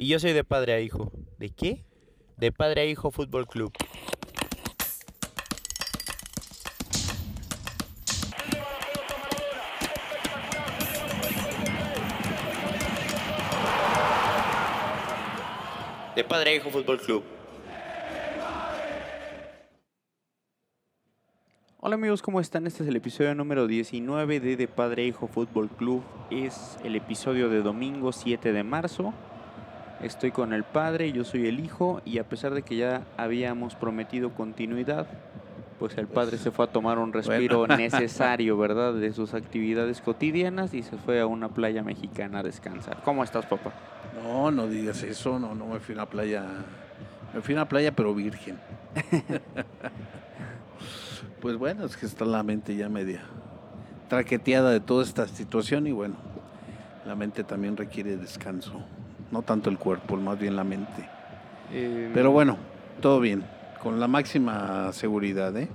Y yo soy de padre a hijo. ¿De qué? De padre a hijo Fútbol Club. De padre a hijo Fútbol Club. Hola amigos, ¿cómo están? Este es el episodio número 19 de De Padre a Hijo Fútbol Club. Es el episodio de domingo 7 de marzo. Estoy con el padre, yo soy el hijo y a pesar de que ya habíamos prometido continuidad, pues el padre se fue a tomar un respiro necesario, ¿verdad? De sus actividades cotidianas y se fue a una playa mexicana a descansar. ¿Cómo estás, papá? No, no digas eso, no, no me fui a una playa, me fui a una playa pero virgen. pues bueno, es que está la mente ya media traqueteada de toda esta situación y bueno, la mente también requiere descanso, no tanto el cuerpo, más bien la mente. Eh, Pero bueno, todo bien, con la máxima seguridad, ¿eh?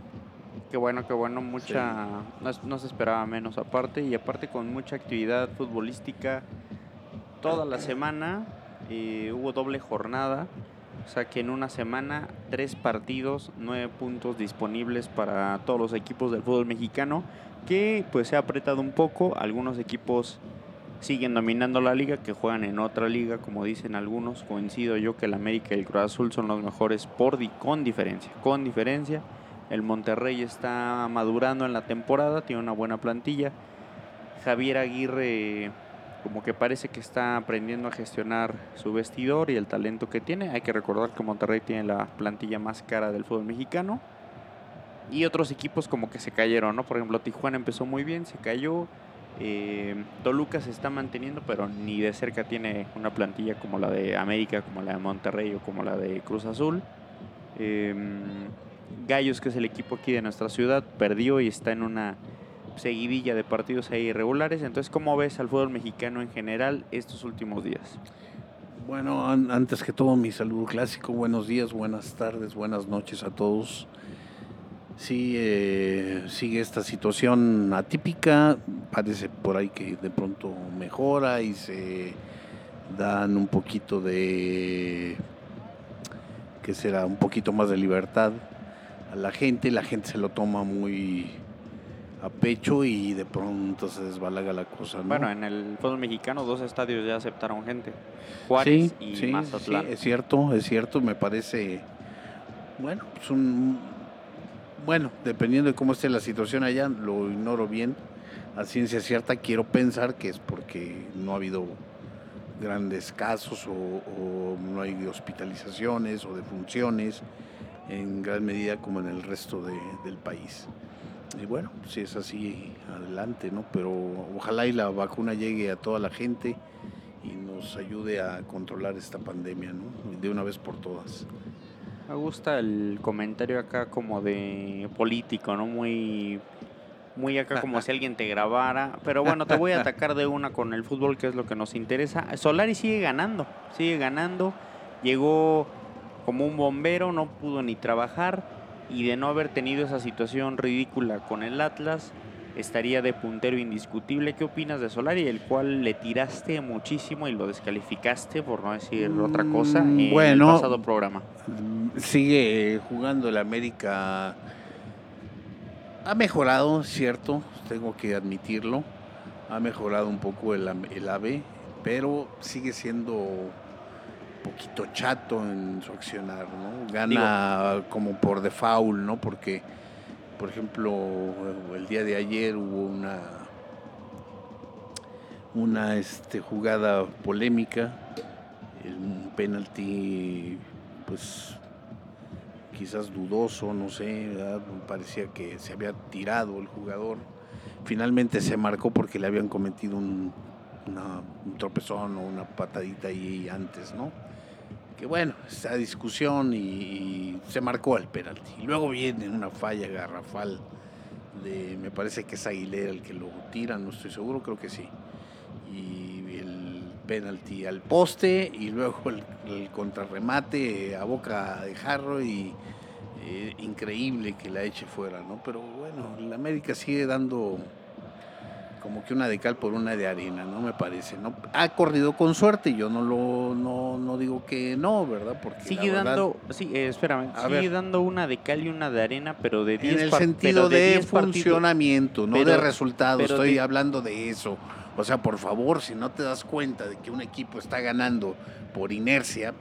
Qué bueno, qué bueno, mucha, no se esperaba menos. Aparte y aparte con mucha actividad futbolística toda la semana, eh, hubo doble jornada, o sea que en una semana tres partidos, nueve puntos disponibles para todos los equipos del fútbol mexicano, que pues se ha apretado un poco, algunos equipos siguen dominando la liga, que juegan en otra liga, como dicen algunos, coincido yo que el América y el Cruz Azul son los mejores por di- con diferencia, con diferencia. El Monterrey está madurando en la temporada, tiene una buena plantilla. Javier Aguirre como que parece que está aprendiendo a gestionar su vestidor y el talento que tiene. Hay que recordar que Monterrey tiene la plantilla más cara del fútbol mexicano. Y otros equipos como que se cayeron, ¿no? Por ejemplo, Tijuana empezó muy bien, se cayó. Eh, Toluca se está manteniendo, pero ni de cerca tiene una plantilla como la de América, como la de Monterrey o como la de Cruz Azul. Eh, Gallos, que es el equipo aquí de nuestra ciudad, perdió y está en una seguidilla de partidos ahí irregulares. Entonces, ¿cómo ves al fútbol mexicano en general estos últimos días? Bueno, an- antes que todo mi saludo clásico, buenos días, buenas tardes, buenas noches a todos. Sí, eh, sigue esta situación atípica, parece por ahí que de pronto mejora y se dan un poquito de, que será un poquito más de libertad a la gente, la gente se lo toma muy a pecho y de pronto se desbalaga la cosa. ¿no? Bueno, en el fútbol mexicano dos estadios ya aceptaron gente. Juárez sí, y sí, Mazatlán. sí, es cierto, es cierto, me parece, bueno, es un, bueno, dependiendo de cómo esté la situación allá, lo ignoro bien, a ciencia cierta quiero pensar que es porque no ha habido grandes casos o, no hay hospitalizaciones o defunciones en gran medida como en el resto de- del país. Y bueno, si es así, adelante, ¿no? Pero ojalá y la vacuna llegue a toda la gente y nos ayude a controlar esta pandemia, ¿no? De una vez por todas. Me gusta el comentario acá como de político, ¿no? Muy, muy acá como si alguien te grabara. Pero bueno, te voy a atacar de una con el fútbol, que es lo que nos interesa. Solari sigue ganando, sigue ganando. Llegó como un bombero, no pudo ni trabajar. Y de no haber tenido esa situación ridícula con el Atlas, estaría de puntero indiscutible. ¿Qué opinas de Solari, el cual le tiraste muchísimo y lo descalificaste, por no decir otra cosa, Mm, en bueno. el pasado programa? Sigue jugando el América. Ha mejorado, cierto, tengo que admitirlo. Ha mejorado un poco el, el AVE, pero sigue siendo un poquito chato en su accionar, ¿no? Gana como por default, ¿no? Porque, por ejemplo, el día de ayer hubo una una este, jugada polémica, un penalti, pues quizás dudoso, no sé, parecía que se había tirado el jugador. Finalmente se marcó porque le habían cometido un tropezón o una patadita ahí antes, ¿no? Que bueno, esa discusión y, se marcó el penalti. Y luego viene una falla garrafal de, me parece que es Aguilera el que lo tira, no estoy seguro, creo que sí. Y el penalti al poste y luego el, el contrarremate a boca de jarro y eh, increíble que la eche fuera, ¿no? Pero bueno, el América sigue dando como que una de cal por una de arena, ¿no? Me parece, ¿no? Ha corrido con suerte, yo no lo no, no digo que no, ¿verdad? Porque sigue la verdad, dando, sí, eh, espérame, sigue ver. dando una de cal y una de arena, pero de 10 en el sentido de, 10 partidos. funcionamiento, no Pero- de resultados, estoy de- hablando de eso. O sea, por favor, si no te das cuenta de que un equipo está ganando por inercia,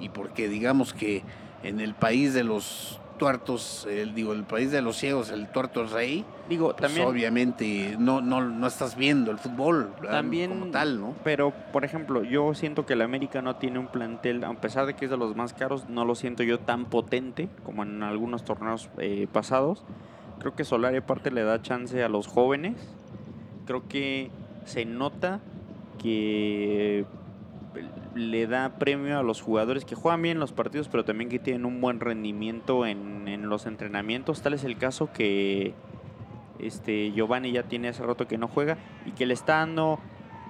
y porque digamos que en el país de los tuertos, el, digo, el país de los ciegos, el tuerto rey, Digo, pues también obviamente no, no, no estás viendo el fútbol ¿verdad? También- como tal, ¿no? Pero, por ejemplo, yo siento que el América no tiene un plantel, a pesar de que es de los más caros, no lo siento yo tan potente como en algunos torneos eh, pasados. Creo que Solari aparte le da chance a los jóvenes. Creo que se nota que le da premio a los jugadores que juegan bien los partidos, pero también que tienen un buen rendimiento en, en los entrenamientos. Tal es el caso que este Giovanni ya tiene hace rato que no juega y que le está dando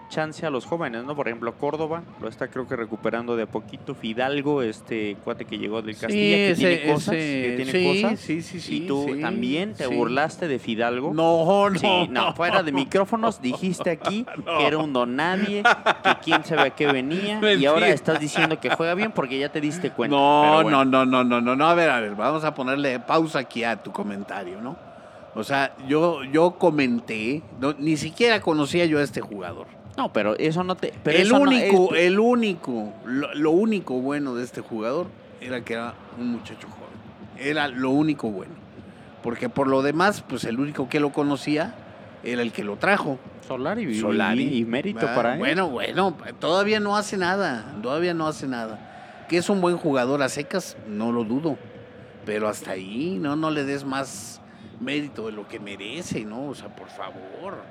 chance a los jóvenes, ¿no? Por ejemplo, Córdoba lo está creo que recuperando de a poquito. Fidalgo, este cuate que llegó del Castilla, que tiene cosas, que tiene sí, cosas. sí, sí, sí, y tú sí, también te burlaste de Fidalgo. No, no. No, fuera de micrófonos dijiste aquí que era un don nadie, que quién sabe a qué venía y ahora estás diciendo que juega bien porque ya te diste cuenta. No, bueno, no, no, no, no, no, no. A ver, a ver, vamos a ponerle pausa aquí a tu comentario, ¿no? O sea, yo, yo comenté, no, ni siquiera conocía yo a este jugador. No, pero eso no te. Pero el no único, es- el único, lo, lo único bueno de este jugador era que era un muchacho joven. Era lo único bueno. Porque por lo demás, pues el único que lo conocía era el que lo trajo. Solari, y- Solari. y, y mérito Ah, para él. Bueno, bueno, todavía no hace nada, todavía no hace nada. Que es un buen jugador a secas, no lo dudo. Pero hasta ahí, no, no le des más mérito de lo que merece, ¿no? O sea, por favor.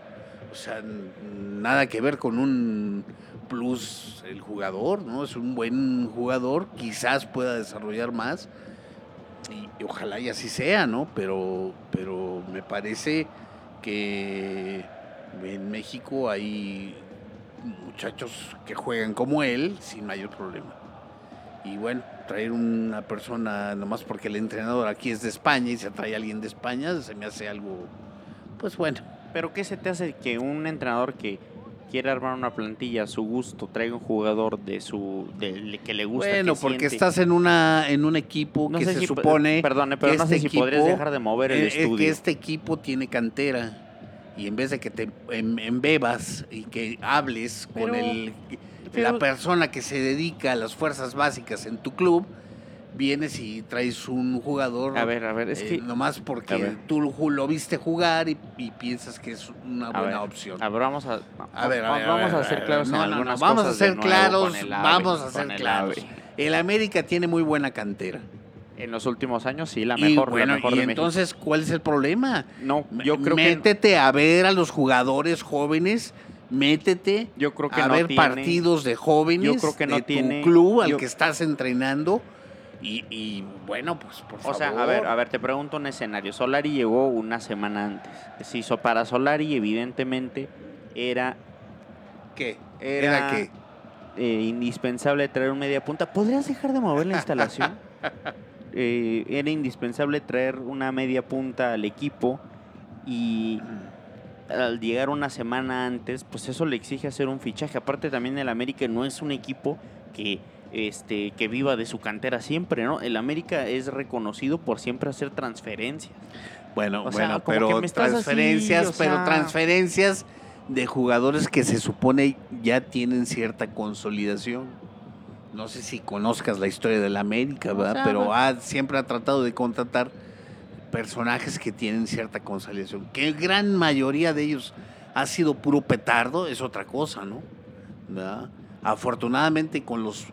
O sea, nada que ver con un plus el jugador, ¿no? Es un buen jugador, quizás pueda desarrollar más. Y, ojalá y así sea, ¿no? Pero, pero me parece que en México hay muchachos que juegan como él sin mayor problema. Y bueno, traer una persona, nomás porque el entrenador aquí es de España y se trae alguien de España, se me hace algo, pues bueno. Pero ¿qué se te hace que un entrenador que quiere armar una plantilla a su gusto traiga un jugador de su de, que le gusta? Bueno, que porque siente? estás en una en un equipo No que sé se si- supone Perdone, pero que no sé este si podrías equipo- dejar de mover el eh, eh, estudio. que este equipo tiene cantera y en vez de que te em- embebas y que hables con Pero- el pero- la persona que se dedica a las fuerzas básicas en tu club, vienes y traes un jugador A ver, a ver, es eh, que nomás porque tú lo, viste jugar y, y piensas que es una buena ver, opción. A ver, vamos a, A ver, a va- ver, vamos a ser claros en algunas vamos a ser claros, vamos a ser claros. El América tiene muy buena cantera. En los últimos años sí, la y mejor, bueno, la mejor y de México. entonces, ¿cuál es el problema? No, yo creo que métete a ver a los jugadores jóvenes, métete yo creo que a no ver tiene- partidos de jóvenes yo creo que no de tiene- tu club al yo- que estás entrenando y, y, bueno, pues por O favor. sea, a ver, a ver, te pregunto un escenario. Solari llegó una semana antes. Se hizo para Solari, evidentemente, era, ¿Qué? era, ¿Era qué? eh, indispensable traer un media punta. ¿Podrías dejar de mover la instalación? Eh, era indispensable traer una media punta al equipo y al llegar una semana antes, pues eso le exige hacer un fichaje. Aparte también el América no es un equipo que este que viva de su cantera siempre, ¿no? El América es reconocido por siempre hacer transferencias. Bueno, O bueno, pero así, transferencias, pero sea- transferencias de jugadores que se supone ya tienen cierta consolidación. No sé si conozcas la historia de la América, O ¿verdad? sea, pero ha, siempre ha tratado de contratar personajes que tienen cierta consolidación. Que gran mayoría de ellos ha sido puro petardo, es otra cosa, ¿no? ¿Verdad? Afortunadamente con los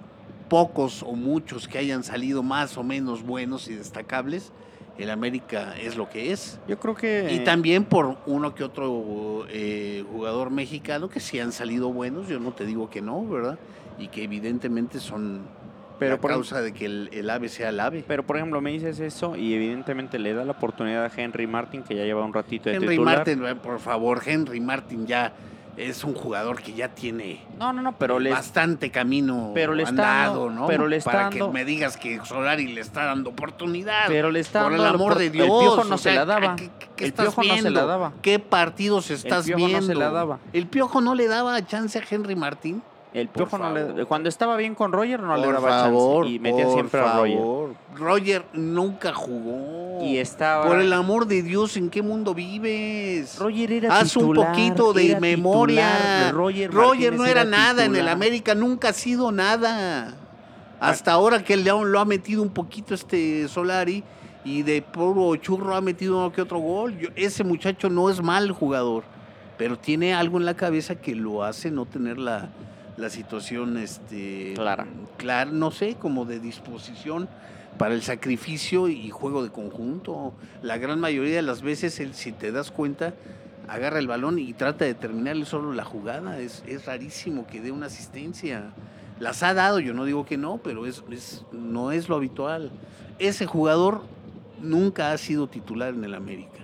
pocos o muchos que hayan salido más o menos buenos y destacables, el América es lo que es. Yo creo que Y también por uno que otro eh, jugador mexicano que sí han salido buenos, yo no te digo que no, ¿verdad? Y que evidentemente son Pero la por- causa de que el, el ave sea el ave. Pero por ejemplo, me dices eso y evidentemente le da la oportunidad a Henry Martin, que ya lleva un ratito de Henry titular. Martin, eh, por favor, Henry Martin ya es un jugador que ya tiene No, no, no, pero le bastante camino pero le está andado, dando- ¿no? pero le está Para dando- que me digas que Solari le está dando oportunidad. pero le está Por el dando la amor de Dios. El Piojo no o se sea, la daba. ¿qué, qué- el estás Piojo no se viendo? la daba. ¿Qué partidos estás Piojo no viendo? se la daba. El Piojo no le daba chance a Henry Martín. El Piojo no le cuando estaba bien con Roger no le daba favor, chance y metía por siempre a Roger. Roger nunca jugó. Y estaba Por el amor de Dios, ¿en qué mundo vives? Roger era Haz un poquito de memoria. titular, Roger, no era, nada en el. América, nunca ha sido nada. Hasta ahora que el León lo ha metido un poquito este Solari y de puro churro ha metido uno que otro gol. Yo- ese muchacho no es mal jugador, pero tiene algo en la cabeza que lo hace no tener la, la situación este, Clara. clara, no sé, como de disposición para el sacrificio y juego de conjunto. La gran mayoría de las veces, él, si te das cuenta, agarra el balón y trata de terminarle solo la jugada. Es, es rarísimo que dé una asistencia. Las ha dado, yo no digo que no, pero es, es- no es lo habitual. Ese jugador nunca ha sido titular en el América.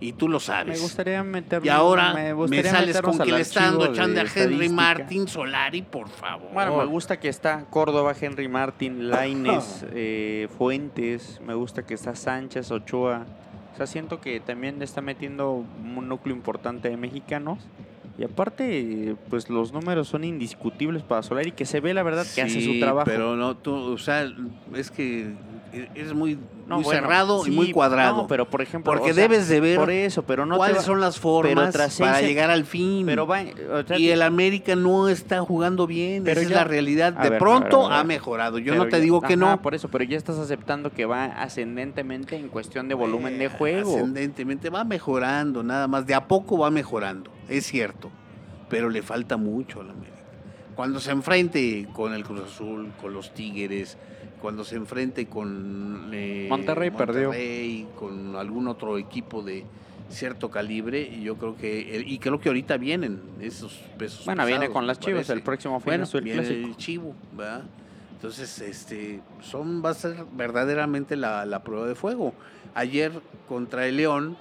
Y tú lo sabes. Me gustaría meternos y ahora me, sales con que le está dando de a Henry. Martín Solari, por favor. Bueno, me gusta que está Córdoba, Henry Martín, Laines, eh, Fuentes, me gusta que está Sánchez, Ochoa. O sea, siento que también le está metiendo un núcleo importante de mexicanos. Y aparte, pues los números son indiscutibles para Solari, que se ve la verdad que hace su trabajo. Pero no, tú, o sea, es que eres muy, No, muy bueno, cerrado y muy cuadrado. No, pero por ejemplo, porque o sea, debes de ver por eso, pero no te cuáles va- son las formas para llegar al fin. pero va, o sea, y el América no está jugando bien, Pero esa es la realidad. De ver, pronto ver, ha mejorado. Yo no te ya- digo que ajá, no. por eso, pero ya estás aceptando que va ascendentemente en cuestión de volumen de Eh, juego. Ascendentemente va mejorando, nada más. De a poco va mejorando, es cierto. Pero le falta mucho al América. Cuando se enfrente con el Cruz Azul, con los Tigres, cuando se enfrente con eh, Monterrey perdió. Monterrey, con algún otro equipo de cierto calibre, y yo creo que, y creo que ahorita vienen esos pesos. Bueno, viene con las Chivas parece. el próximo fin Bueno, es el viene clásico. el Chivo, ¿verdad? Entonces, este, son, va a ser verdaderamente la, la prueba de fuego. Ayer contra el León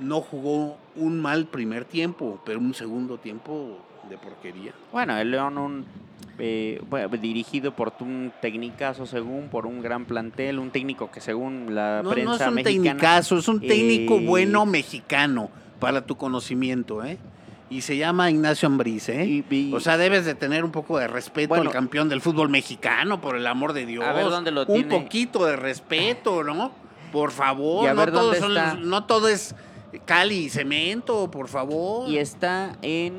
no jugó un mal primer tiempo, pero un segundo tiempo de porquería. Bueno, el León un eh, bueno, dirigido por un tecnicazo según, por un gran plantel, un técnico que según la No, prensa no es un mexicana tecnicazo, es un técnico eh, bueno mexicano, para tu conocimiento, ¿eh? Y se llama Ignacio Ambriz, ¿eh? y- y- O sea, debes de tener un poco de respeto Bueno. al campeón del fútbol mexicano, por el amor de Dios. A ver dónde lo un tiene. poquito de respeto, ¿no? Por favor, Y a no, ver todo dónde son- está. no todo es cali y cemento, por favor. y está en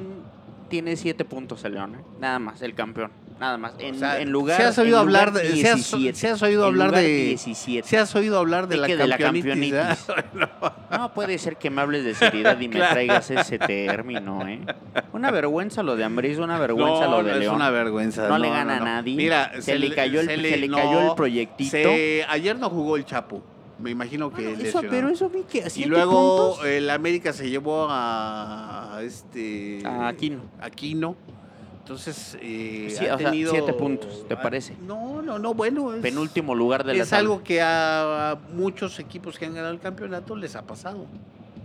tiene siete puntos el León, ¿eh? nada más, el campeón, nada más. En, O sea, en lugar ¿se has oído hablar de- se has- 17, se has oído hablar de- 17. ¿Se has oído hablar de la de la campeonitis? ¿eh? No puede ser que me hables de seriedad y me Claro. traigas ese término, ¿eh? Una vergüenza lo de Ambris, una vergüenza No, lo de no, León. es una vergüenza. No le gana a nadie. Mira, Se le cayó el- se le cayó el proyectito. se- ayer no jugó el Chapo. Me imagino que Bueno, eso, pero eso vi que Y luego puntos. el América se llevó a, a este A Aquino. Aquino. Entonces, eh, Sí, ha o sea, tenido- siete puntos, ¿te parece? No, no, no, bueno. Es, penúltimo lugar de la es tabla. algo que a, a muchos equipos que han ganado el campeonato les ha pasado.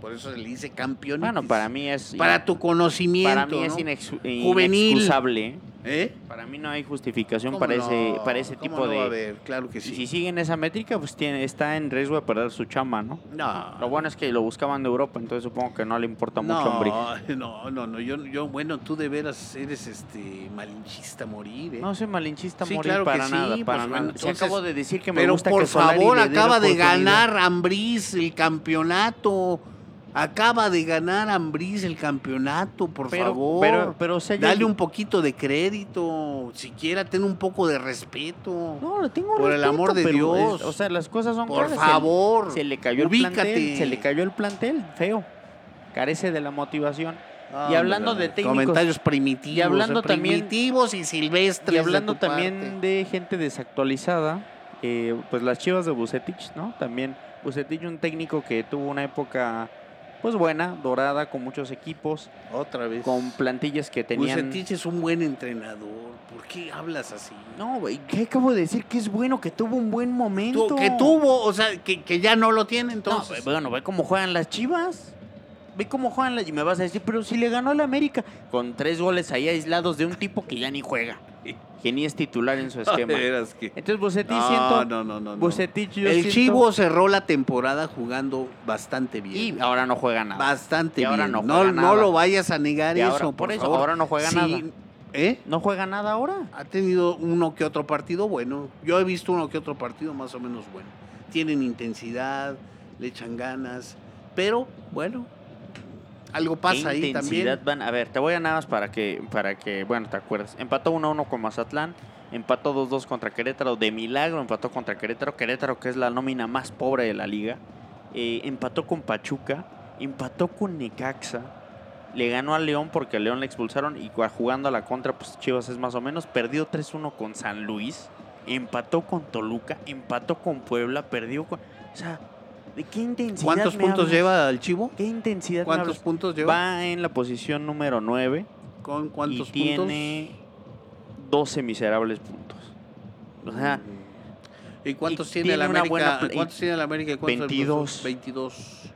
Por eso se le dice campeón. Bueno, para mí es Para tu conocimiento. para mí es inex- inexcusable. ¿eh? Para mí no hay justificación ¿Cómo para ese para ese ¿Cómo tipo no de a haber? Claro que y sí. si siguen esa métrica, pues tiene está en riesgo de perder su chamba, ¿no? No. Lo bueno es que lo buscaban de Europa, entonces supongo que no le importa mucho a no, Ambrí. no, no, no, yo, yo, bueno, tú de veras eres este malinchista morir, ¿eh? No soy malinchista Sí, morir claro que para sí, nada, pues, para nada. Entonces- acabo de decir que me Pero gusta por que favor, acaba de ganar Ambriz el campeonato. Acaba de ganar Ambriz el campeonato, por pero, favor. Pero, pero, yo- Dale un poquito de crédito, siquiera ten un poco de respeto. No, le tengo Por el respeto, amor de Dios. es- o sea, las cosas son por claras. Se- favor. Se, le cayó el plantel, se le cayó el plantel, feo. Carece de la motivación. Ah, y hablando hombre, de técnicos- Comentarios primitivos. y hablando eh, también- primitivos y silvestres. Y hablando también parte. de gente desactualizada, eh, pues las Chivas de Bucetich, ¿no? También Bucetich, un técnico que tuvo una época pues buena, dorada, con muchos equipos, Otra vez. con plantillas que tenían... Bucetich es un buen entrenador. ¿Por qué hablas así? No, güey, ¿qué acabo de decir? Que es bueno, que tuvo un buen momento. Que tuvo, o sea, que, que ya no lo tiene No, entonces. bueno, ve cómo juegan las Chivas. ve cómo juegan la- y me vas a decir, pero si le ganó al América con tres goles ahí aislados de un tipo que ya ni juega, que ni es titular en su esquema. Que- Entonces Bucetich No, siento, no, no, no, no. Bucetich yo El siento- Chivo cerró la temporada jugando bastante bien. y ahora no juega nada. Bastante Y ahora bien. no No, juega no nada. lo vayas a negar Y eso, ahora- por, por eso, favor. ahora no juega Sí, nada. ¿Eh? No juega nada ahora. Ha tenido uno que otro partido bueno. Yo he visto uno que otro partido más o menos bueno. Tienen intensidad, le echan ganas, pero bueno, algo pasa ¿Qué ahí también. van? A ver, te voy a nada más para que, para que, bueno, te acuerdes. Empató 1-1 con Mazatlán, empató 2-2 contra Querétaro, de milagro empató contra Querétaro, Querétaro que es la nómina más pobre de la liga. Eh, empató con Pachuca, empató con Necaxa, le ganó a León porque a León le expulsaron y jugando a la contra, pues Chivas es más o menos, perdió 3-1 con San Luis, empató con Toluca, empató con Puebla, perdió con... O sea, ¿de qué intensidad ¿Cuántos me puntos hablas? lleva el Chivo? ¿Qué intensidad ¿Cuántos puntos lleva? Va en la posición número 9 ¿Con y cuántos tiene 12 miserables puntos. O sea, ¿Y cuántos y tiene el tiene una América? buena y- ¿Cuántos tiene el América? y cuántos el Cruz 22. Azul? 22.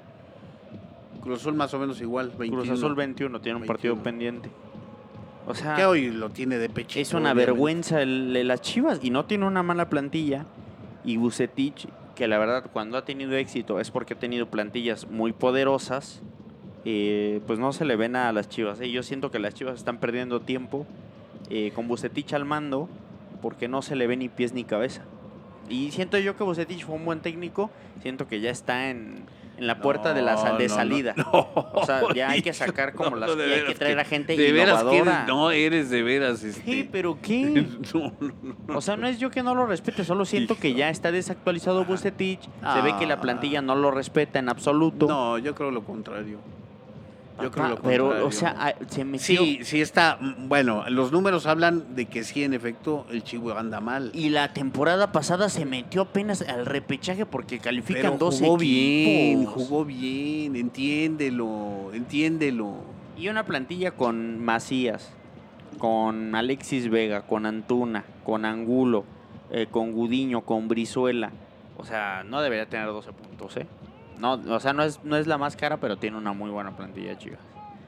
Cruz Azul más o menos igual, 21. Cruz Azul 21 tiene un partido 21. pendiente. O sea, Que hoy lo tiene de pecho. es una vergüenza el, el- las Chivas y no tiene una mala plantilla. Y Bucetich, que la verdad cuando ha tenido éxito es porque ha tenido plantillas muy poderosas, eh, pues no se le ven a las Chivas. ¿eh? Yo siento que las Chivas están perdiendo tiempo eh, con Bucetich al mando porque no se le ve ni pies ni cabeza. Y siento yo que Bucetich fue un buen técnico, siento que ya está en, en la puerta de la de salida. O sea, ya hay que sacar como las y hay que traer a gente de veras innovadora. eres, no, eres de veras. Este, Sí, pero ¿qué? no, no, no. O sea, no es yo que no lo respete, solo siento que ya está desactualizado Bucetich. Se ve que la Ah. plantilla no lo respeta en absoluto. No, yo creo lo contrario. Yo creo lo pero, o sea, ah, se metió. Sí, sí está. mm, Bueno, los números hablan de que sí, en efecto, el Chivo anda mal. Y la temporada pasada se metió apenas al repechaje porque califican dos jugó bien, equipos. jugó bien, entiéndelo, entiéndelo. Y una plantilla con Macías, con Alexis Vega, con Antuna, con Angulo, eh, con Gudiño, con Brizuela. O sea, no debería tener 12 puntos, ¿eh? No, o sea, no es, no es la más cara, pero tiene una muy buena plantilla, Chivas.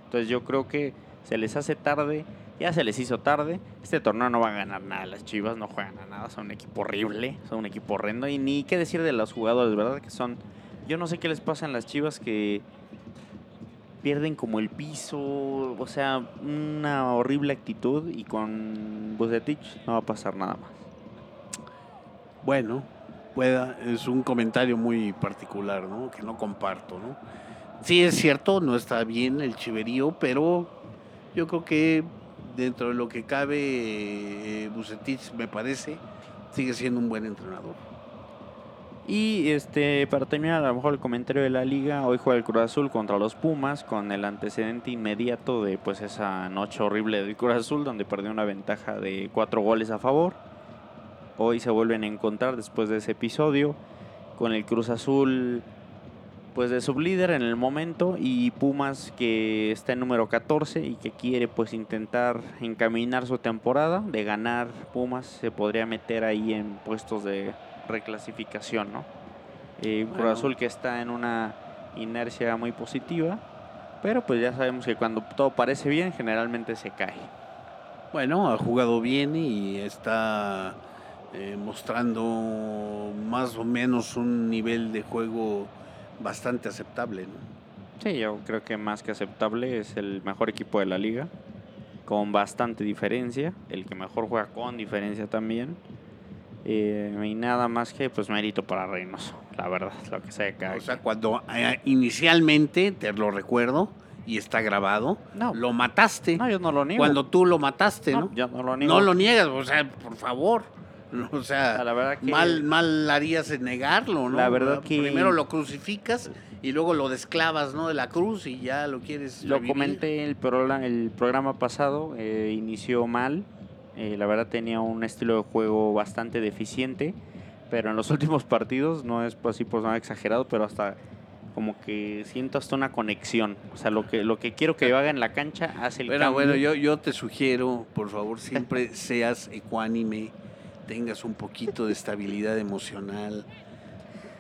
Entonces yo creo que se les hace tarde, ya se les hizo tarde. Este torneo no va a ganar nada, las Chivas no juegan a nada, son un equipo horrible, son un equipo horrendo. Y ni qué decir de los jugadores, ¿verdad? Que son... Yo no sé qué les pasa en las Chivas que pierden como el piso, o sea, una horrible actitud y con Bucetich no va a pasar nada más. Bueno, pueda, es un comentario muy particular, ¿no? Que no comparto, ¿no? Sí, es cierto, no está bien el chiverío, pero yo creo que dentro de lo que cabe, eh, me parece, sigue siendo un buen entrenador. Y este para terminar a lo mejor el comentario de la liga, hoy juega el Cruz Azul contra los Pumas con el antecedente inmediato de pues esa noche horrible del Cruz Azul donde perdió una ventaja de cuatro goles a favor. Hoy se vuelven a encontrar después de ese episodio con el Cruz Azul pues de sublíder en el momento y Pumas que está en número 14 y que quiere pues intentar encaminar su temporada de ganar Pumas se podría meter ahí en puestos de reclasificación, ¿no? Eh, un Cruz. Azul que está en una inercia muy positiva, pero pues ya sabemos que cuando todo parece bien generalmente se cae. Bueno, ha jugado bien y está eh, mostrando más o menos un nivel de juego bastante aceptable, ¿no? Sí, yo creo que más que aceptable es el mejor equipo de la liga, con bastante diferencia, el que mejor juega con diferencia también. Eh, y nada más que pues mérito para Reynoso, la verdad, lo que sea cada O sea, quien. cuando eh, inicialmente, te lo recuerdo, y está grabado, No. lo mataste. No, yo no lo niego. cuando tú lo mataste, no, ¿no? yo no lo niego. No lo niegas, o sea, por favor. O sea, La verdad que mal, mal harías en negarlo, ¿no? La verdad que- Primero lo crucificas y luego lo desclavas, ¿no? De la cruz y ya lo quieres Lo revivir. comenté el programa, el programa pasado, eh, inició mal. eh, la verdad tenía un estilo de juego bastante deficiente, pero en los últimos partidos no es pues, así por nada exagerado, pero hasta como que siento hasta una conexión. O sea, lo que lo que quiero que yo haga en la cancha hace el Bueno, cambio. bueno, yo, yo te sugiero, por favor, siempre seas ecuánime, tengas un poquito de estabilidad emocional,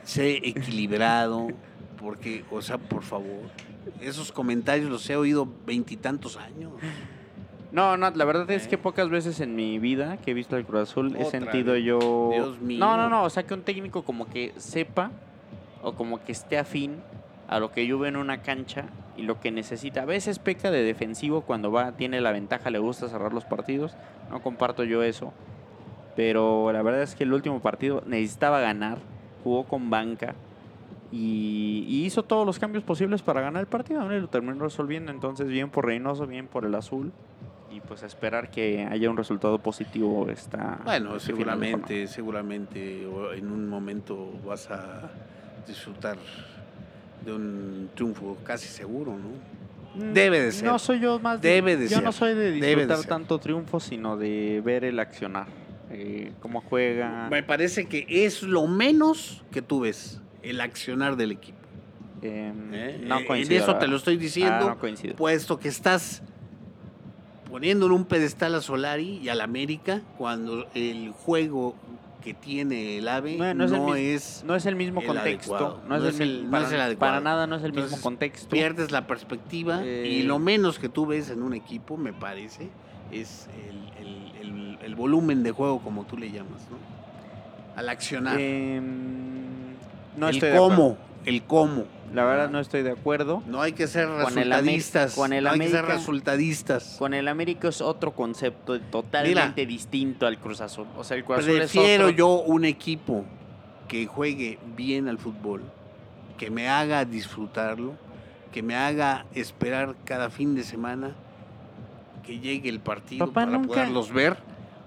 sé equilibrado, porque, o sea, por favor, esos comentarios los he oído veintitantos años. No, no, la verdad es que ¿Eh? pocas veces en mi vida que he visto al Cruz Azul he Otra sentido vez. yo... Dios mío. No, no, no, o sea que un técnico como que sepa o como que esté afín a lo que yo veo en una cancha y lo que necesita. A veces peca de defensivo cuando va, tiene la ventaja, le gusta cerrar los partidos. No comparto yo eso. Pero la verdad es que el último partido necesitaba ganar, jugó con banca y, y hizo todos los cambios posibles para ganar el partido. ¿no? Y lo terminó resolviendo. Entonces, bien por Reynoso, bien por el azul. Y pues a esperar que haya un resultado positivo esta. Bueno, este seguramente, seguramente en un momento vas a disfrutar de un triunfo casi seguro, ¿no? Mm, Debe de ser. No soy yo más. de- Debe de yo no soy de disfrutar tanto triunfo, sino de ver el accionar. Eh, cómo juega. Me parece que es lo menos que tú ves, el accionar del equipo. em, ¿eh? no Eh, coincido. En eso te lo estoy diciendo, Ah, no coincido. puesto que estás poniendo en un pedestal a Solari y al América cuando el juego que tiene el AVE No, no, no es el mismo- es... No es el mismo el contexto. adecuado. No, es, el, para, es el adecuado. para nada no es el mismo contexto. Pierdes la perspectiva Eh, y lo menos que tú ves en un equipo, me parece, es el, el- volumen de juego, como tú le llamas, ¿no? Al accionar. Em, no el estoy de cómo, el cómo. La verdad no estoy de acuerdo. No hay que ser Con el resultadistas. con el no hay que ser América- resultadistas. Con el América es otro concepto totalmente distinto al Cruz Azul. O sea, el Cruz Azul Prefiero es otro. yo un equipo que juegue bien al fútbol, que me haga disfrutarlo, que me haga esperar cada fin de semana que llegue el partido Papá, para nunca- poderlos ver,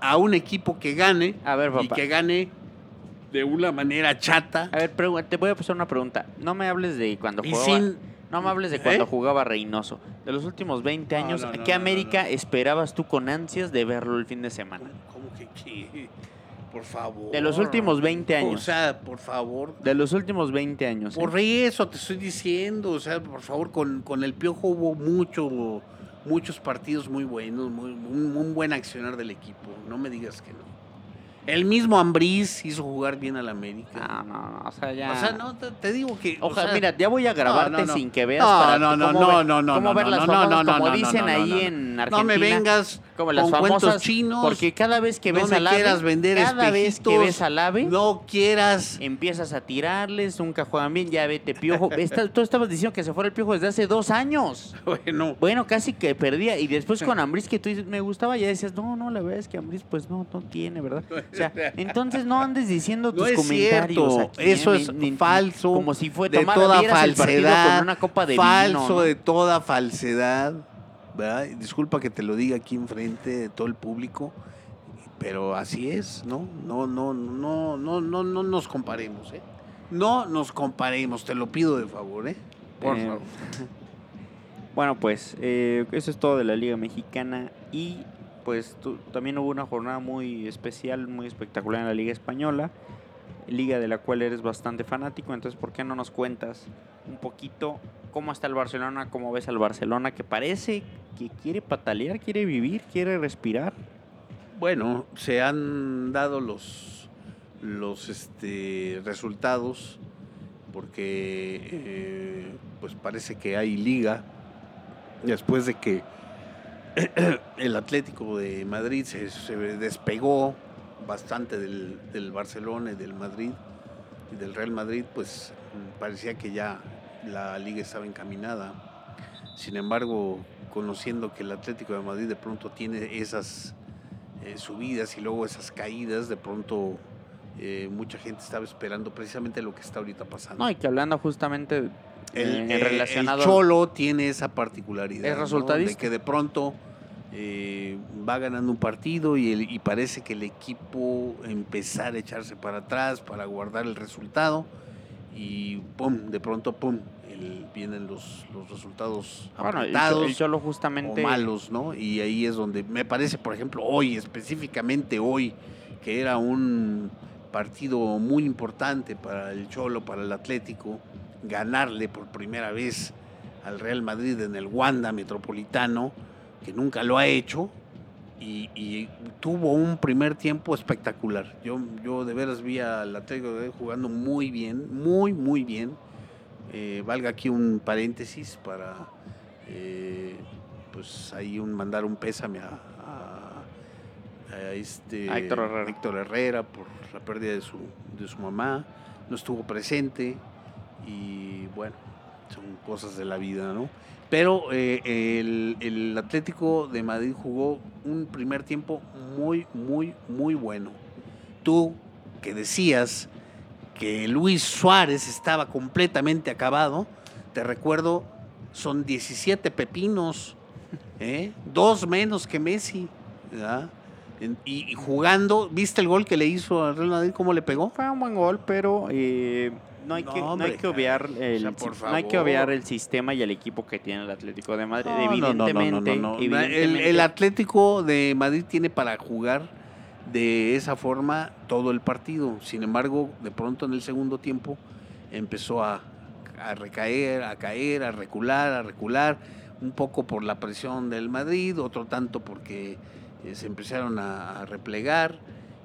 a un equipo que gane A ver, y papá. que gane de una manera chata A ver, pregu- te voy a pasar una pregunta. No me hables de cuando y jugaba. sin No me hables de cuando ¿Eh? jugaba Reynoso. De los últimos 20 No, años, no, no, ¿qué no, América esperabas tú con ansias de verlo el fin de semana? ¿Cómo que qué? Por favor. De los últimos 20 años. O sea, por favor, De los últimos 20 años. ¿eh? Por eso te estoy diciendo, o sea, por favor, con, con el Piojo hubo mucho, muchos partidos muy buenos, muy, un, un buen accionar del equipo, no me digas que no. El mismo Ambriz hizo jugar bien al América. No, no, no, o sea, ya. O sea, no, te, te digo que... o Ojalá, sea, mira, ya voy a grabarte no, no. sin que veas No, para no, no, no, no, no, cómo no, ver no, las no, famosas, no, no, como dicen ahí en Argentina. no me vengas como las con cuentos famosas, chinos. Porque cada vez que ves al ave, quieras vender cada vez que ves al ave, no quieras... empiezas a tirarles, nunca juegan bien, ya vete piojo. Esta- tú estabas diciendo que se fuera el piojo desde hace dos años. Bueno, Bueno, casi que perdía. Y después con Ambris, que tú dices, me gustaba, ya decías, no, no, la verdad es que Ambris, pues no, no tiene, ¿verdad? O sea, entonces no andes diciendo No tus es comentarios. cierto, aquí, eso ¿eh? es Ni- ni- falso, Como si fue de toda falsedad, con una copa de falso vino. ¿no? de toda falsedad, Disculpa que te lo diga aquí enfrente de todo el público, pero así es, ¿no? No, no, no, no, no, no nos comparemos, ¿eh? No nos comparemos, te lo pido de favor, ¿eh? Por Eh, favor. Bueno, pues eh, eso es todo de la Liga Mexicana y pues tu- también hubo una jornada muy especial, muy espectacular en la Liga Española, liga de la cual eres bastante fanático, entonces ¿por qué no nos cuentas un poquito cómo está el Barcelona, cómo ves al Barcelona que parece que quiere patalear, quiere vivir, quiere respirar? Bueno, se han dado los, los este, resultados porque eh, pues parece que hay liga después de que el Atlético de Madrid se, se despegó bastante del, del Barcelona y del Madrid y del Real Madrid, pues parecía que ya la liga estaba encaminada. Sin embargo, conociendo que el Atlético de Madrid de pronto tiene esas eh, subidas y luego esas caídas, de pronto eh, mucha gente estaba esperando precisamente lo que está ahorita pasando. No, y que hablando justamente el, eh, eh, relacionado... el Cholo tiene esa particularidad. Es. De que de pronto eh, va ganando un partido y, el- y parece que el equipo empezar a echarse para atrás para guardar el resultado y pum, de pronto pum, el- vienen los, los resultados Bueno, Cholo o justamente... malos, ¿no? Y ahí es donde me parece, por ejemplo, hoy, específicamente hoy, que era un partido muy importante para el Cholo, para el Atlético, ganarle por primera vez al Real Madrid en el Wanda Metropolitano, que nunca lo ha hecho, y, y tuvo un primer tiempo espectacular. Yo, yo de veras vi al Atlético de jugando muy bien, muy, muy bien, Eh, valga aquí un paréntesis para eh, pues ahí un mandar un pésame a, a, este Héctor, Herrera. Héctor Herrera por la pérdida de su, de su mamá. No estuvo presente y bueno, son cosas de la vida, ¿no? Pero eh, el, el Atlético de Madrid jugó un primer tiempo muy, muy, muy bueno. Tú que decías que Luis Suárez estaba completamente acabado, te recuerdo, son 17 pepinos, ¿eh? dos menos que Messi. Y, y jugando, ¿viste el gol que le hizo al Real Madrid? ¿Cómo le pegó? Fue un buen gol, pero eh, no, hay No, que, no hay que obviar el, o sea, no hay que obviar el sistema y el equipo que tiene el Atlético de Madrid. No, no, no, no, no, evidentemente, no. El, evidentemente- el Atlético de Madrid tiene para jugar de esa forma todo el partido. Sin embargo, de pronto en el segundo tiempo empezó a, a recaer, a caer, a recular, a recular, un poco por la presión del Madrid, otro tanto porque eh, se empezaron a, a replegar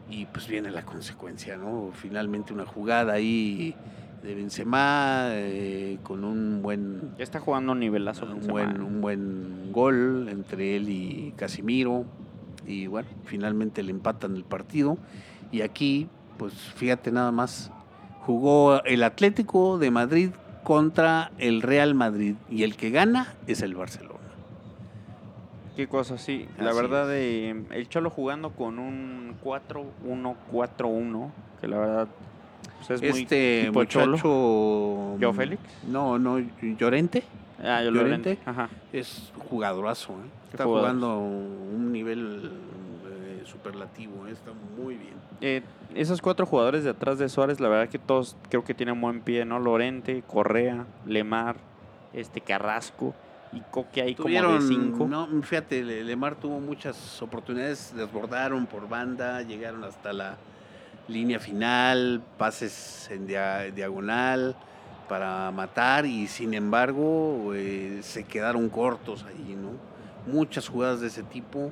y pues viene la consecuencia, ¿no? Finalmente una jugada ahí de Benzema eh, con un buen Ya está jugando un nivelazo. un Benzema. buen, un buen gol entre él y Casimiro. Y bueno, finalmente le empatan el partido. Y aquí, pues fíjate nada más, jugó el Atlético de Madrid contra el Real Madrid. Y el que gana es el Barcelona. Qué cosa, sí. La verdad, eh, el Cholo jugando con un 4-1-4-1, que la verdad pues, es este muchacho... ¿Joao Félix? No, no, Llorente. Ah, yo lo Llorente. Ajá. Es jugadorazo, ¿eh? Está jugador. jugando un nivel eh, superlativo, ¿eh? está muy bien. Eh, esos cuatro jugadores de atrás de Suárez, la verdad que todos creo que tienen buen pie, ¿no? Lorente, Correa, Lemar, este Carrasco y Coque ahí como de cinco. no, fíjate, Le- Lemar tuvo muchas oportunidades, desbordaron por banda, llegaron hasta la línea final, pases en dia- diagonal para matar y sin embargo eh, se quedaron cortos ahí, ¿no? Muchas jugadas de ese tipo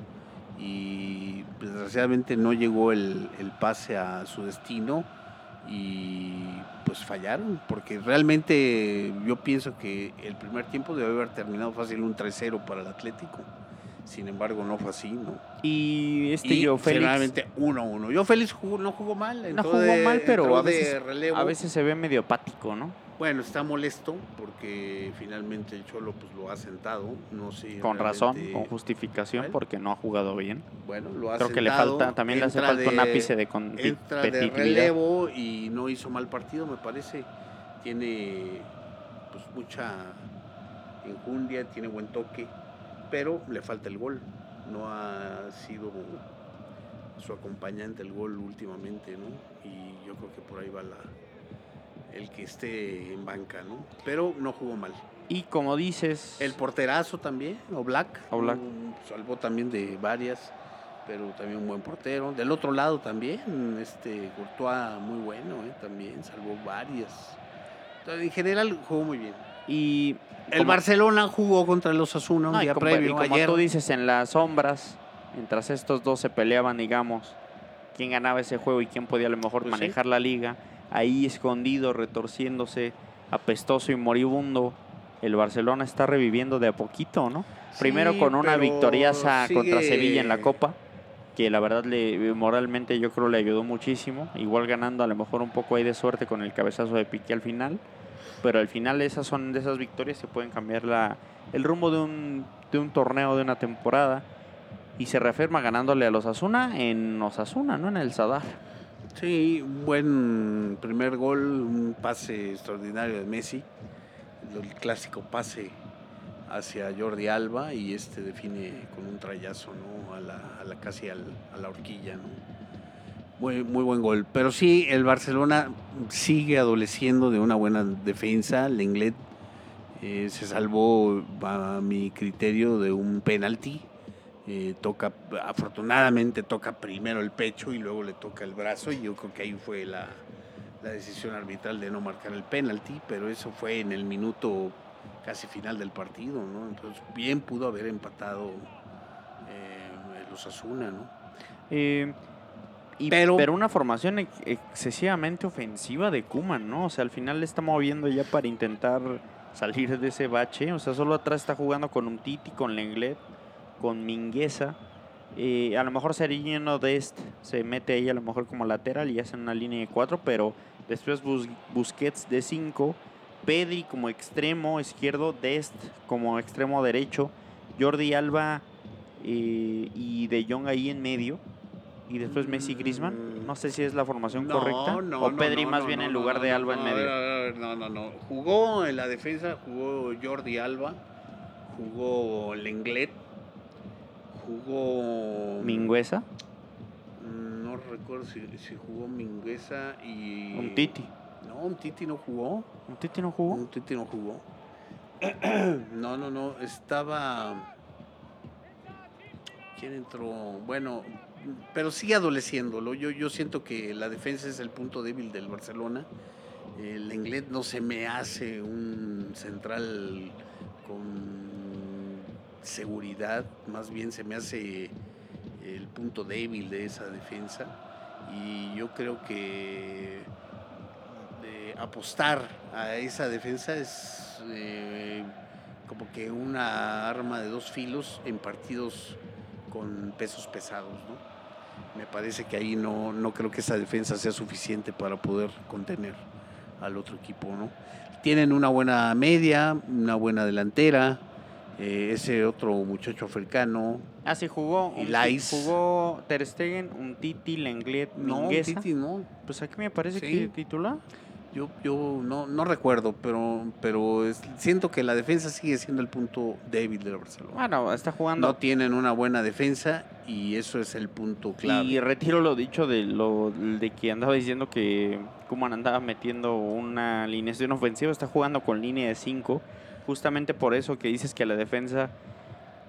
y pues, desgraciadamente no llegó el, el pase a su destino y pues fallaron, porque realmente yo pienso que el primer tiempo debe haber terminado fácil un 3-0 para el Atlético. Sin embargo, no fue así, ¿no? Y este y yo Félix finalmente 1-1. Yo Félix jugó- no jugó mal. no jugó de- mal, pero a veces, a veces se ve medio apático, ¿no? Bueno, está molesto porque finalmente el Cholo pues lo ha sentado. No sé. Con razón, con justificación, Bueno. porque no ha jugado bien. Bueno, lo ha Creo que le falta, también le hace falta un ápice de entra de competitividad. relevo y no hizo mal partido, me parece. Tiene pues mucha enjundia, tiene buen toque, pero le falta el gol. No ha sido su acompañante el gol últimamente, ¿no? Y yo creo que por ahí va la el que esté en banca, ¿no? Pero no jugó mal. Y como dices, El porterazo también, Oblak. Oblak. un- Salvó también de varias, pero también un buen portero. Del otro lado también, este Courtois muy bueno, ¿eh? también salvó varias. Entonces, en general jugó muy bien. Y El Barcelona jugó contra el Osasuna un no, y día como, previo, y como ayer. tú dices, en las sombras, mientras estos dos se peleaban, digamos, quién ganaba ese juego y quién podía a lo mejor Pues sí. manejar la liga, ahí escondido, retorciéndose, apestoso y moribundo, el Barcelona está reviviendo de a poquito, ¿no? Primero con una victoriaza contra Sevilla en la Copa, que la verdad le moralmente yo creo le ayudó muchísimo, igual ganando a lo mejor un poco ahí de suerte con el cabezazo de Piqué al final, pero al final esas son de esas victorias que pueden cambiar la, el rumbo de un, de un torneo, de una temporada, y se reafirma ganándole a los Osasuna en Osasuna, no en el Sadar. Sí, buen primer gol, un pase extraordinario de Messi, el clásico pase hacia Jordi Alba y este define con un trayazo, ¿no? A la, a la casi al- a la horquilla, ¿no? Muy, muy buen gol. Pero sí, el Barcelona sigue adoleciendo de una buena defensa. Lenglet eh, se salvó, a mi criterio, de un penalti. Eh, toca, afortunadamente toca primero el pecho y luego le toca el brazo y yo creo que ahí fue la, la decisión arbitral de no marcar el penalti, pero eso fue en el minuto casi final del partido, ¿no? Entonces bien pudo haber empatado eh, el Osasuna, ¿no? Eh, Y- Pero- pero, una formación ex- excesivamente ofensiva de Kuman, ¿no? O sea, al final le está moviendo ya para intentar salir de ese bache. O sea, solo atrás está jugando con un Titi, con Lenglet, con Mingueza. Eh, a lo mejor Seriño Dest se mete ahí a lo mejor como lateral y hacen una línea de cuatro, pero después Bus- Busquets de cinco, Pedri como extremo izquierdo, Dest como extremo derecho, Jordi Alba eh, y De Jong ahí en medio. Y después Messi Griezmann. Mm. No sé si es la formación No, correcta. no, o Pedri no, más bien en lugar de Alba en medio. a ver, a ver, No, no, no. Jugó en la defensa, jugó Jordi Alba, jugó Lenglet, jugó. Mingüesa, No recuerdo si, si jugó Mingueza y. un Titi. No, un Titi no jugó. ¿Un Titi no jugó? Un Titi no jugó. No, no, no. Estaba. ¿Quién entró? Bueno, pero sigue adoleciéndolo. Yo, yo siento que la defensa es el punto débil del Barcelona. El inglés no se me hace un central con seguridad, más bien se me hace el punto débil de esa defensa. Y yo creo que eh, apostar a esa defensa es eh, como que una arma de dos filos en partidos con pesos pesados, ¿no? Me parece que ahí no, no creo que esa defensa sea suficiente para poder contener al otro equipo, ¿no? Tienen una buena media, una buena delantera, eh, ese otro muchacho africano, Ah, sí, jugó. Jugó Ter Stegen, un Titi, Lenglet, no, Mingueza. Titi no, Pues aquí me parece Sí. que titular. Yo, yo no, no recuerdo, pero, pero es- siento que la defensa sigue siendo el punto débil de Barcelona. Bueno, está jugando. No tienen una buena defensa y eso es el punto clave. Y retiro lo dicho de lo de que andaba diciendo que Kuman andaba metiendo una alineación ofensiva, está jugando con línea de 5, justamente por eso que dices que la defensa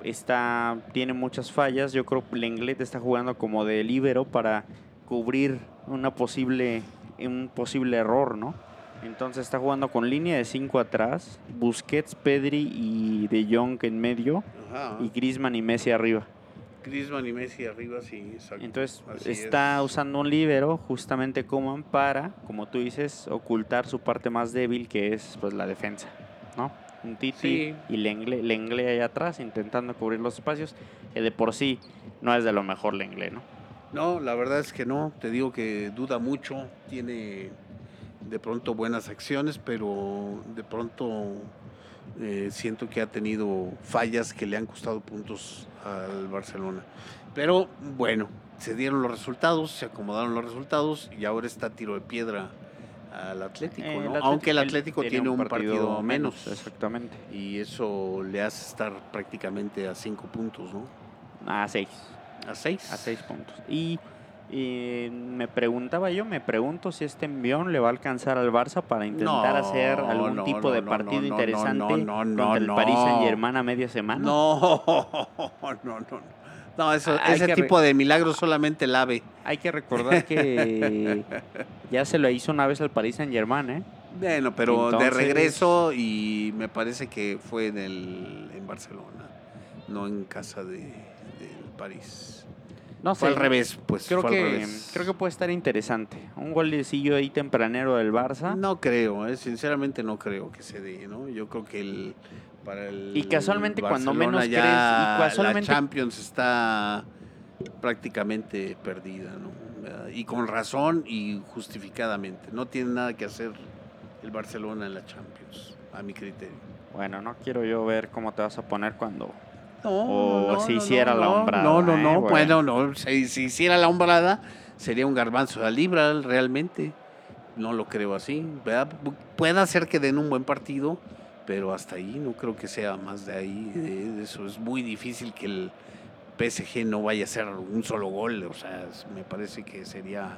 está tiene muchas fallas. Yo creo que Lenglet está jugando como de líbero para cubrir una posible un posible error, ¿no? Entonces está jugando con línea de 5 atrás, Busquets, Pedri y De Jong en medio Ajá. y Griezmann y Messi arriba. Griezmann y Messi arriba, sí, exacto. Entonces Así está es. usando un líbero justamente Coman para, como tú dices, ocultar su parte más débil que es pues la defensa, ¿no? Un Titi Sí. y Lengle, Lengle ahí atrás intentando cubrir los espacios, que de por sí no es de lo mejor Lengle, ¿no? No, la verdad es que no. Te digo que duda mucho. Tiene de pronto buenas acciones, pero de pronto eh, siento que ha tenido fallas que le han costado puntos al Barcelona. Pero bueno, se dieron los resultados, se acomodaron los resultados y ahora está tiro de piedra al Atlético, Eh, el ¿no? Atlético- Aunque el Atlético tiene un partido, menos. Exactamente. Y eso le hace estar prácticamente a cinco puntos, ¿no? A seis. A seis. A seis puntos. Y me preguntaba yo, me pregunto si este envión le va a alcanzar al Barça para intentar No, hacer algún no, tipo no, de partido interesante no, no, no, contra el no. Paris Saint Germain a media semana. No, no, no, no. Eso, ese tipo de milagros solamente el ave. Hay que recordar que ya se lo hizo una vez al Paris Saint Germain, ¿eh? Bueno, pero de regreso y me parece que fue en, el, en Barcelona, no en casa de, París. No Fue sé. al revés, pues Creo fue al que, revés. creo que puede estar interesante. Un golecillo ahí tempranero del Barça. No creo, eh, sinceramente no creo que se dé, ¿no? Yo creo que el para el Y casualmente cuando menos ya crees, y casualmente- la Champions está prácticamente perdida, ¿no? Y con razón y justificadamente. No tiene nada que hacer el Barcelona en la Champions, a mi criterio. Bueno, no quiero yo ver cómo te vas a poner cuando... No, O si hiciera la no, hombrada, No, no, eh, no. bueno. Bueno, no. Si, si hiciera la hombrada, sería un garbanzo de la libra, realmente. No lo creo así. Puede ser que den un buen partido, pero hasta ahí no creo que sea más de ahí. de- eso es muy difícil que el PSG no vaya a hacer un solo gol. O sea, me parece que sería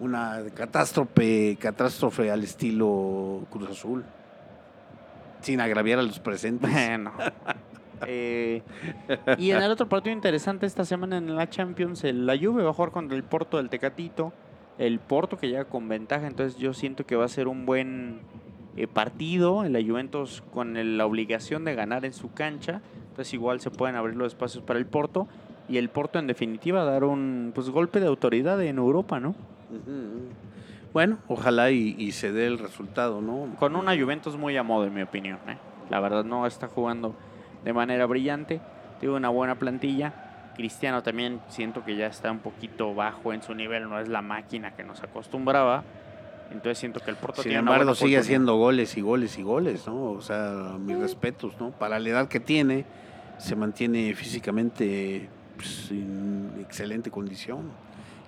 una catástrofe, catástrofe al estilo Cruz Azul. Sin agraviar a los presentes. Bueno. Eh, y en el otro partido interesante esta semana en la Champions, el- la Juve va a jugar contra el Porto del Tecatito. El Porto que llega con ventaja, entonces yo siento que va a ser un buen eh, partido. La Juventus con el- la obligación de ganar en su cancha. Entonces igual se pueden abrir los espacios para el Porto. y el Porto en definitiva dar un pues golpe de autoridad en Europa, ¿no? Bueno, ojalá y, se dé el resultado, ¿no? Con una Juventus muy a modo, en mi opinión. ¿eh? La verdad no está jugando de manera brillante. Tiene una buena plantilla. Cristiano también siento que ya está un poquito bajo en su nivel, no es la máquina que nos acostumbraba. Entonces siento que el Porto Sin embargo, sigue haciendo goles y goles y goles, ¿no? O sea, mis respetos, ¿no? Para la edad que tiene, se mantiene físicamente pues, en excelente condición.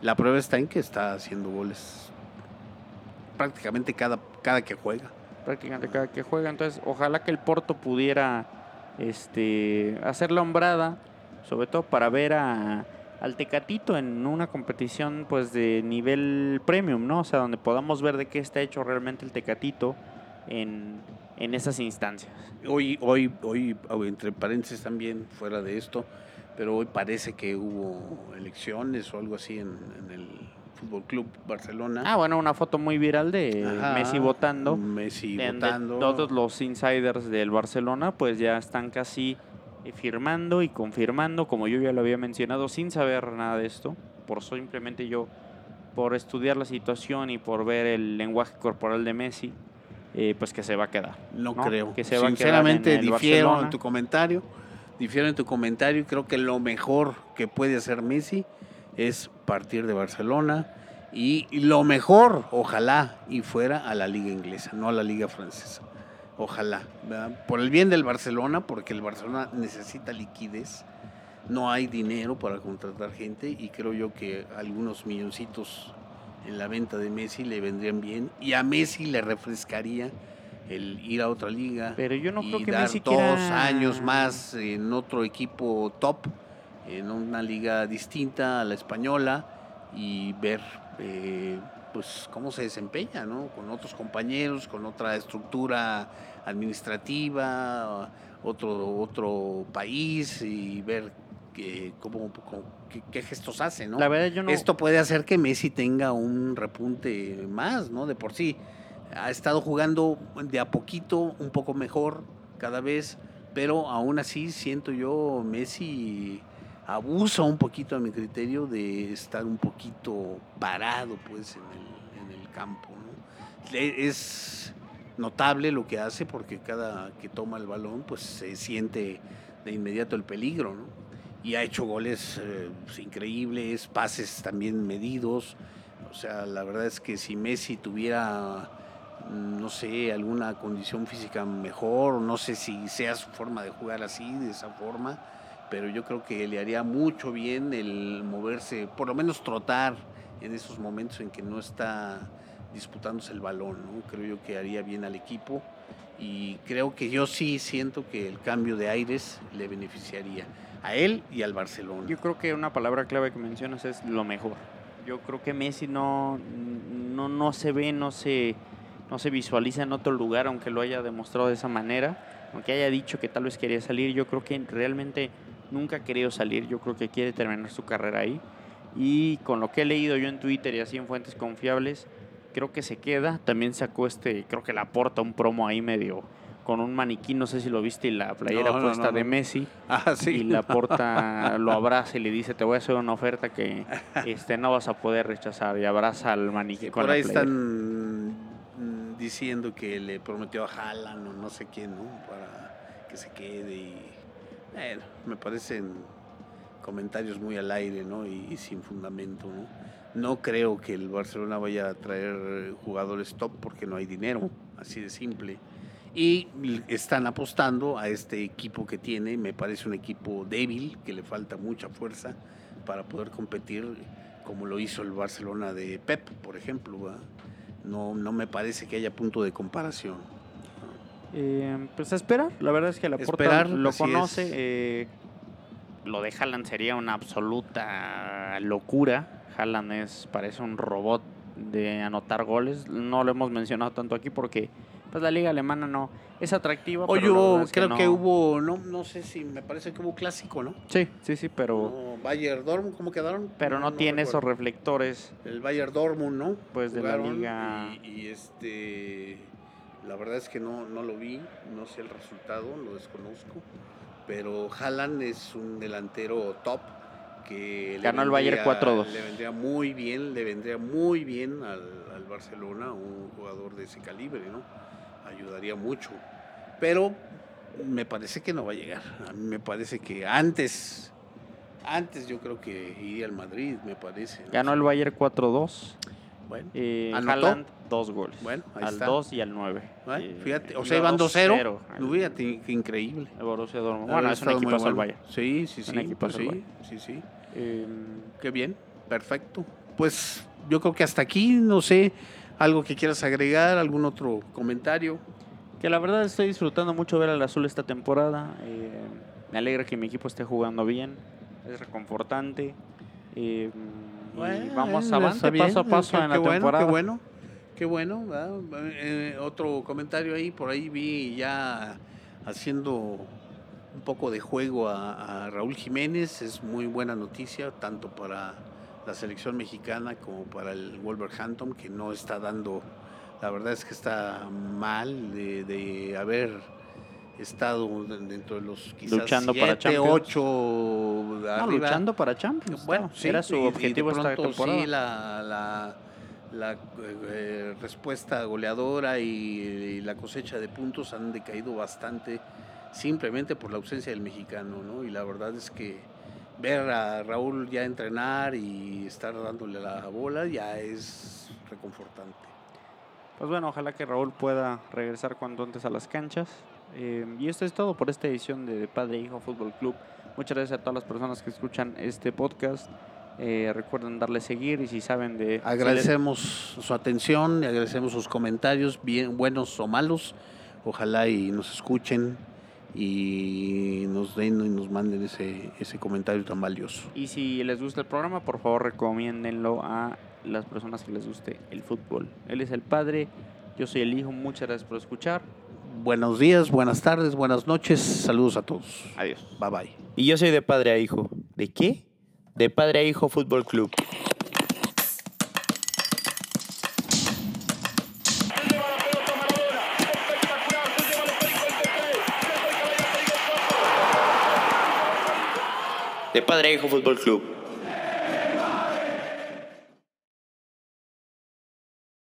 La prueba está en que está haciendo goles prácticamente cada, cada que juega. Prácticamente cada que juega. Entonces, ojalá que el Porto pudiera este, hacer la hombrada, sobre todo para ver a, al Tecatito en una competición pues de nivel premium, ¿no? O sea, donde podamos ver de qué está hecho realmente el Tecatito en, en esas instancias. Hoy, hoy, hoy, entre paréntesis también, fuera de esto, pero hoy parece que hubo elecciones o algo así en, el Fútbol Club Barcelona. Ah, bueno, una foto muy viral de Messi votando. Messi votando. Todos los insiders del Barcelona pues ya están casi eh, firmando y confirmando, como yo ya lo había mencionado, sin saber nada de esto, por simplemente yo, por estudiar la situación y por ver el lenguaje corporal de Messi, eh, pues que se va a quedar. No, creo. Que se Sinceramente, va a quedar difiero en tu comentario. Difiero en tu comentario y creo que lo mejor que puede hacer Messi es partir de Barcelona y lo mejor, ojalá, y fuera a la liga inglesa, no a la liga francesa. Ojalá, por el bien del Barcelona, porque el Barcelona necesita liquidez, no hay dinero para contratar gente y creo yo que algunos milloncitos en la venta de Messi le vendrían bien y a Messi le refrescaría el ir a otra liga. Pero yo no creo que dar Messi dos años más en otro equipo top, en una liga distinta a la española y ver eh, pues cómo se desempeña, ¿no? Con otros compañeros, con otra estructura administrativa, otro, otro país y ver que, cómo, qué, gestos hace, ¿no? La verdad yo no... Esto puede hacer que Messi tenga un repunte más, ¿no? De por sí. Ha estado jugando de a poquito, un poco mejor cada vez, pero aún así siento yo Messi abusa un poquito a mi criterio de estar un poquito parado pues en el, en el campo. Es notable lo que hace porque cada que toma el balón pues se siente de inmediato el peligro. Y ha hecho goles eh, pues, increíbles, pases también medidos. O sea, la verdad es que si Messi tuviera, no sé, alguna condición física mejor, no sé si sea su forma de jugar así, de esa forma, pero yo creo que le haría mucho bien el moverse, por lo menos trotar en esos momentos en que no está disputándose el balón, ¿no? Creo yo que haría bien al equipo y creo que yo sí siento que el cambio de aires le beneficiaría a él y al Barcelona. Yo creo que una palabra clave que mencionas es lo mejor. Yo creo que Messi no, no, no se ve, no se, no se visualiza en otro lugar, aunque lo haya demostrado de esa manera, aunque haya dicho que tal vez quería salir, yo creo que realmente nunca ha querido salir, yo creo que quiere terminar su carrera ahí. Y con lo que he leído yo en Twitter y así en fuentes confiables, creo que se queda. También sacó este, creo que le aporta un promo ahí medio con un maniquí, no sé si lo viste, y la playera puesta de Messi. Ah, sí. Y la porta, lo abraza y le dice, te voy a hacer una oferta que este, no vas a poder rechazar. Y abraza al maniquí con por ahí la están diciendo que le prometió a Haaland o no sé quién, ¿no? Para que se quede y bueno, me parecen comentarios muy al aire, ¿no? Y, sin fundamento, ¿no? No creo que el Barcelona vaya a traer jugadores top porque no hay dinero, así de simple. Y están apostando a este equipo que tiene, me parece un equipo débil, que le falta mucha fuerza para poder competir como lo hizo el Barcelona de Pep, por ejemplo. No, no me parece que haya punto de comparación. Eh, pues a esperar, la verdad es que la Porta lo conoce. Eh, lo de Haaland sería una absoluta locura. Haaland es, parece un robot de anotar goles. No lo hemos mencionado tanto aquí porque pues la liga alemana no es atractiva. Oye, yo creo que, hubo, no, no sé si me parece que hubo clásico, ¿no? Sí, sí, sí, pero. No, Bayern Dortmund, ¿cómo quedaron? Pero no, tiene esos reflectores. El Bayern Dortmund, ¿no? Pues de la liga. y este la verdad es que no, no lo vi, no sé el resultado, lo desconozco. Pero Haaland es un delantero top que le Ganó el Bayern vendría- 4-2. Le vendría muy bien, le vendría muy bien al, al Barcelona un jugador de ese calibre, ¿no? Ayudaría mucho. Pero me parece que no va a llegar. A mí me parece que antes, antes yo creo que iría al Madrid, me parece. ¿no? Ganó el Bayern 4-2. Bueno, Eh. Haaland, dos goles. Bueno, ahí al está. 2 y al 9. ¿eh? Eh, fíjate, o sea, iban 2-0. 2-0 al- Fíjate, qué increíble. el Borussia Dortmund. Bueno, es un equipazo bueno. Bayern. Sí, sí, sí. Un equipazo pues sí, sí, sí. Eh, Qué bien, perfecto. Pues yo creo que hasta aquí, no sé, algo que quieras agregar, algún otro comentario. que la verdad estoy disfrutando mucho ver al azul esta temporada. eh, me alegra que mi equipo esté jugando bien. Es reconfortante. eh, Bueno, vamos está avante, bien, paso a paso qué- en la bueno, temporada. Qué bueno, qué bueno. Eh, otro comentario ahí, por ahí vi ya haciendo un poco de juego a, a Raúl Jiménez. Es muy buena noticia, tanto para la selección mexicana como para el Wolverhampton, que no está dando, la verdad es que está mal de, de haber estado dentro de los quizás Luchando para siete, Champions. ocho No, luchando para Champions. Bueno, no, sí, era su y- y de objetivo esta pronto temporada. Sí, la, la, la, eh, respuesta goleadora y, y la cosecha de puntos han decaído bastante simplemente por la ausencia del mexicano, ¿no? Y la verdad es que ver a Raúl ya entrenar y estar dándole la bola ya es reconfortante. Pues bueno, ojalá que Raúl pueda regresar cuanto antes a las canchas. Eh, y esto es todo por esta edición de Padre e Hijo Fútbol Club. Muchas gracias a todas las personas que escuchan este podcast. Eh, recuerden darle seguir y si saben de... si les- Agradecemos su atención y agradecemos sus comentarios, bien buenos o malos. Ojalá y nos escuchen y nos den y nos manden ese, ese comentario tan valioso. Y si les gusta el programa, por favor recomiéndenlo a las personas que les guste el fútbol. Él es el padre, yo soy el hijo. Muchas gracias por escuchar. Buenos días, buenas tardes, buenas noches. Saludos a todos. Adiós. Bye bye. Y yo soy de padre a hijo. ¿De qué? De padre a hijo fútbol club. De padre a hijo fútbol club.